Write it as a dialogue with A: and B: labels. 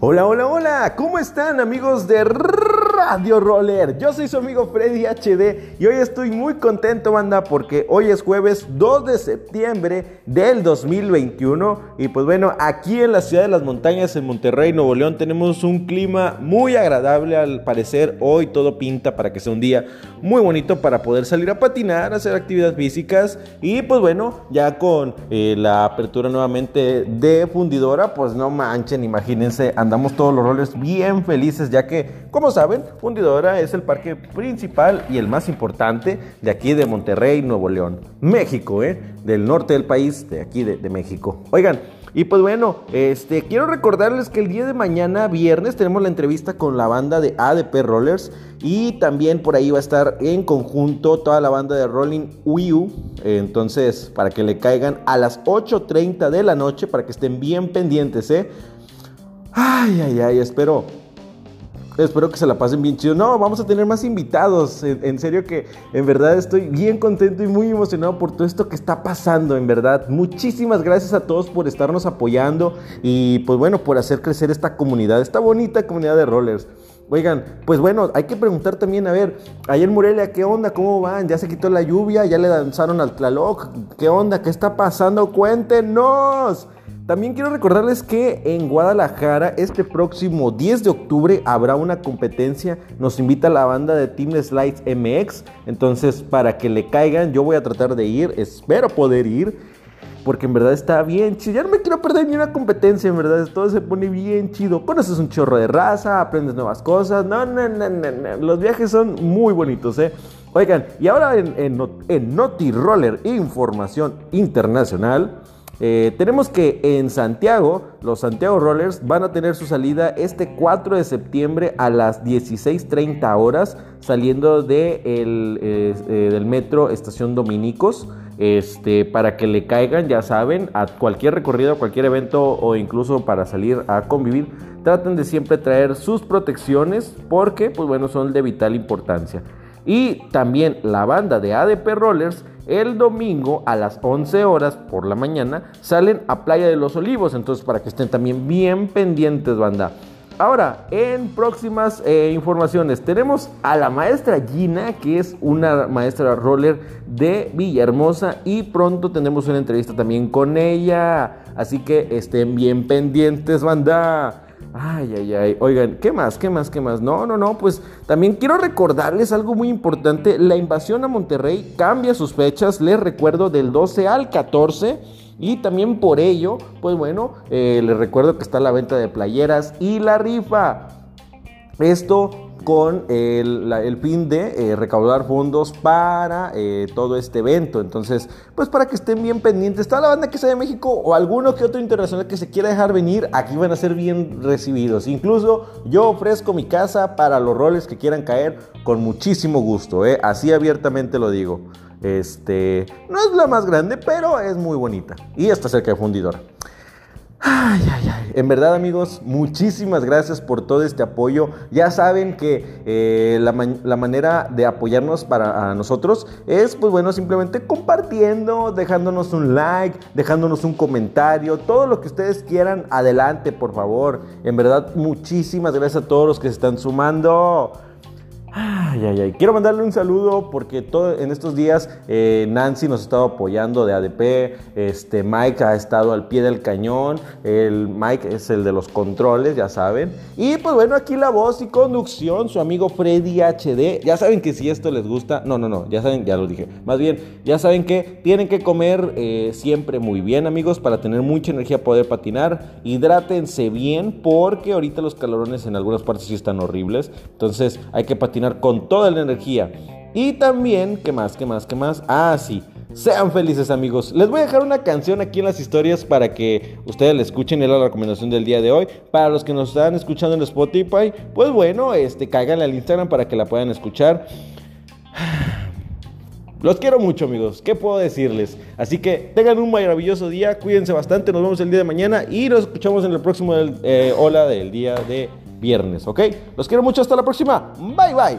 A: Hola, hola, hola, ¿cómo están amigos de Radio Roller? Yo soy su amigo Freddy HD y hoy estoy muy contento, banda, porque hoy es jueves 2 de septiembre del 2021 y pues bueno, aquí en la ciudad de las montañas en Monterrey, Nuevo León, tenemos un clima muy agradable al parecer. Hoy todo pinta para que sea un día muy bonito para poder salir a patinar, hacer actividades físicas y pues bueno, ya con eh, la apertura nuevamente de fundidora, pues no manchen, imagínense andamos todos los roles bien felices, ya que, como saben, Fundidora es el parque principal y el más importante de aquí de Monterrey, Nuevo León, México, ¿eh? Del norte del país, de aquí de, México. Oigan, y pues bueno, este, quiero recordarles que el día de mañana, viernes, tenemos la entrevista con la banda de ADP Rollers. Y también por ahí va a estar en conjunto toda la banda de Rolling Wii U. Entonces, para que le caigan a las 8.30 de la noche, para que estén bien pendientes, ¿eh? Ay, ay, ay, espero. Espero que se la pasen bien chido. No, vamos a tener más invitados. En, serio que en verdad estoy bien contento y muy emocionado por todo esto que está pasando, en verdad. Muchísimas gracias a todos por estarnos apoyando y pues bueno, por hacer crecer esta comunidad, esta bonita comunidad de rollers. Oigan, pues bueno, hay que preguntar también, a ver, ayer Morelia, ¿qué onda? ¿Cómo van? ¿Ya se quitó la lluvia? ¿Ya le danzaron al Tlaloc? ¿Qué onda? ¿Qué está pasando? Cuéntenos. También quiero recordarles que en Guadalajara este próximo 10 de octubre habrá una competencia. Nos invita la banda de Team Slides MX. Entonces, para que le caigan, yo voy a tratar de ir. Espero poder ir. Porque en verdad está bien chido. Ya no me quiero perder ni una competencia, en verdad. Todo se pone bien chido. Conoces un chorro de raza, aprendes nuevas cosas. No, no, no, no. Los viajes son muy bonitos, ¿eh? Oigan, y ahora en, en, en Noti Roller Información Internacional. Eh, tenemos que en Santiago, los Santiago Rollers van a tener su salida este 4 de septiembre a las 16.30 horas, saliendo de eh, del metro Estación Dominicos. Este, para que le caigan, ya saben, a cualquier recorrido, a cualquier evento o incluso para salir a convivir, traten de siempre traer sus protecciones porque, pues bueno, son de vital importancia. Y también la banda de ADP Rollers el domingo a las 11 horas por la mañana salen a Playa de los Olivos. Entonces, para que estén también bien pendientes, banda. Ahora, en próximas eh, informaciones, tenemos a la maestra Gina, que es una maestra roller de Villahermosa, y pronto tendremos una entrevista también con ella. Así que estén bien pendientes, banda. Ay, ay, ay. Oigan, ¿qué más? ¿Qué más? ¿Qué más? No, no, no. Pues también quiero recordarles algo muy importante. La invasión a Monterrey cambia sus fechas. Les recuerdo del 12 al 14. Y también por ello, pues bueno, eh, les recuerdo que está la venta de playeras y la rifa. Esto con el, fin de eh, recaudar fondos para eh, todo este evento. Entonces, pues para que estén bien pendientes, toda la banda que sea de México o alguno que otro internacional que se quiera dejar venir, aquí van a ser bien recibidos. Incluso yo ofrezco mi casa para los roles que quieran caer con muchísimo gusto, ¿eh? así abiertamente lo digo. Este, no es la más grande, pero es muy bonita y está cerca de fundidora. Ay, ay, ay. En verdad, amigos, muchísimas gracias por todo este apoyo. Ya saben que eh, la, manera de apoyarnos para nosotros es, pues bueno, simplemente compartiendo, dejándonos un like, dejándonos un comentario, todo lo que ustedes quieran, adelante, por favor. En verdad, muchísimas gracias a todos los que se están sumando. Ay, ay, ay. Quiero mandarle un saludo porque en estos días eh, Nancy nos ha estado apoyando de ADP, este, Mike ha estado al pie del cañón, el Mike es el de los controles, ya saben. Y pues bueno, aquí la voz y conducción, su amigo Freddy HD. Ya saben que si esto les gusta, no, no, no, ya saben, ya lo dije. Más bien, ya saben que tienen que comer eh, siempre muy bien, amigos, para tener mucha energía, poder patinar. Hidrátense bien porque ahorita los calorones en algunas partes sí están horribles. Entonces hay que patinar con toda la energía. Y también, ¿qué más? ¿Qué más? ¿Qué más? Ah, sí. Sean felices amigos. Les voy a dejar una canción aquí en las historias para que ustedes la escuchen. Es la recomendación del día de hoy. Para los que nos están escuchando en Spotify, pues bueno, este, caigan al Instagram para que la puedan escuchar. Los quiero mucho amigos, ¿qué puedo decirles? Así que tengan un maravilloso día, cuídense bastante, nos vemos el día de mañana y nos escuchamos en el próximo eh, Hola del día de viernes, ¿ok? Los quiero mucho, hasta la próxima. Bye bye.